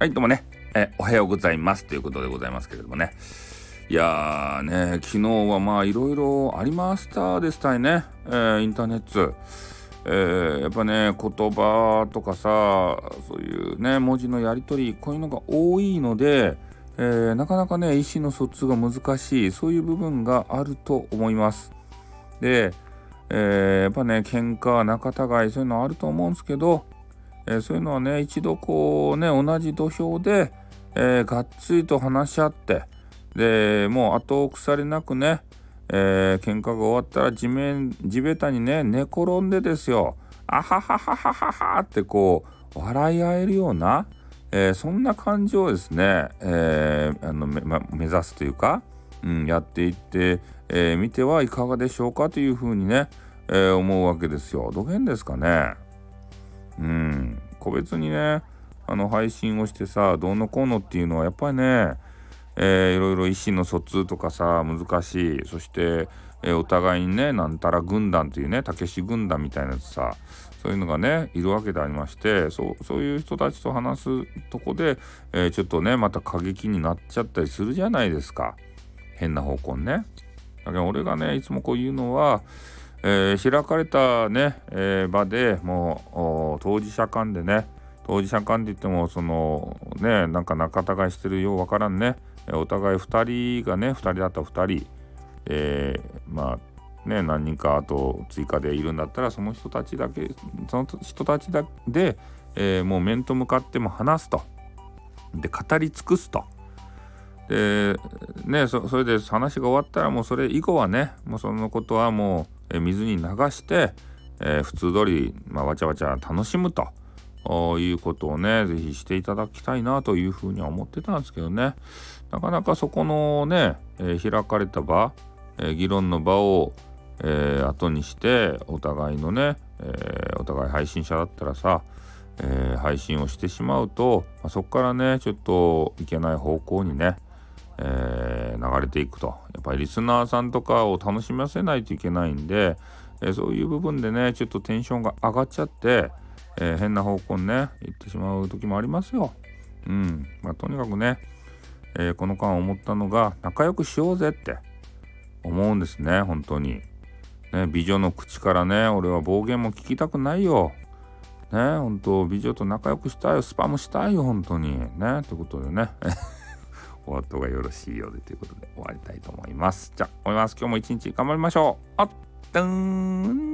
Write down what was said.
はいどうもね、えおはようございます。ということでございますけれどもね。いやーね昨日はまあいろいろありましたでしたいね、えー、インターネット。えー、やっぱね言葉とかさそういうね文字のやり取りこういうのが多いので、えー、なかなかね意思の疎通が難しいそういう部分があると思います。で、えー、やっぱね喧嘩仲違いそういうのあると思うんですけど、え、そういうのはね一度こうね同じ土俵で、え、がっつりと話し合ってでもう後を腐れなくねえー、喧嘩が終わったら地面地べたにね寝転んでですよあははははははってこう笑い合えるような、えー、そんな感じをですね、えー、あの、ま、目指すというか、うん、やっていって、えー、みてはいかがでしょうかというふうにね、え、思うわけですよ。どげんですかね。うん、個別にねあの配信をしてさどうのこうのっていうのはやっぱりねえー、いろいろ意思の疎通とかさ難しいそして、えー、お互いにねなんたら軍団というねたけし軍団みたいなやつさそういうのがねいるわけでありましてそうそういう人たちと話すとこで、えー、ちょっとねまた過激になっちゃったりするじゃないですか変な方向にね。だけど俺がねいつもこう言うのは、えー、開かれたね、えー、場でもう当事者間でね当事者間って言ってもそのねなんか仲違いしてるようわからんね。お互い2人がね2人だったら2人、えー、まあね何人かあと追加でいるんだったらその人たちだけその人たちだで、え、もう面と向かっても話すと。で語り尽くすと。でねそれで話が終わったらもうそれ以後はねもうそのことはもう、え水に流して、えー、普通通り、まあ、わちゃわちゃ楽しむと。いうことをね、是非していただきたいなというふうには思ってたんですけどね。なかなかそこのね、えー、開かれた場、え、議論の場を、え、後にしてお互いのね、えお互い配信者だったらさ、え配信をしてしまうと、まあ、そこからねちょっといけない方向にね、え流れていくとやっぱりリスナーさんとかを楽しませないといけないんで、えそういう部分でねちょっとテンションが上がっちゃって、え変な方向にね行ってしまう時もありますよ。うんまあ、とにかくねえ、この間思ったのが仲良くしようぜって思うんですね本当に。ね美女の口からね俺は暴言も聞きたくないよ。ね本当美女と仲良くしたいよスパムしたいよ本当に。ねということでねお後がよろしいようでということで終わりたいと思います。じゃあ終わります今日も一日頑張りましょう。あっ、とん。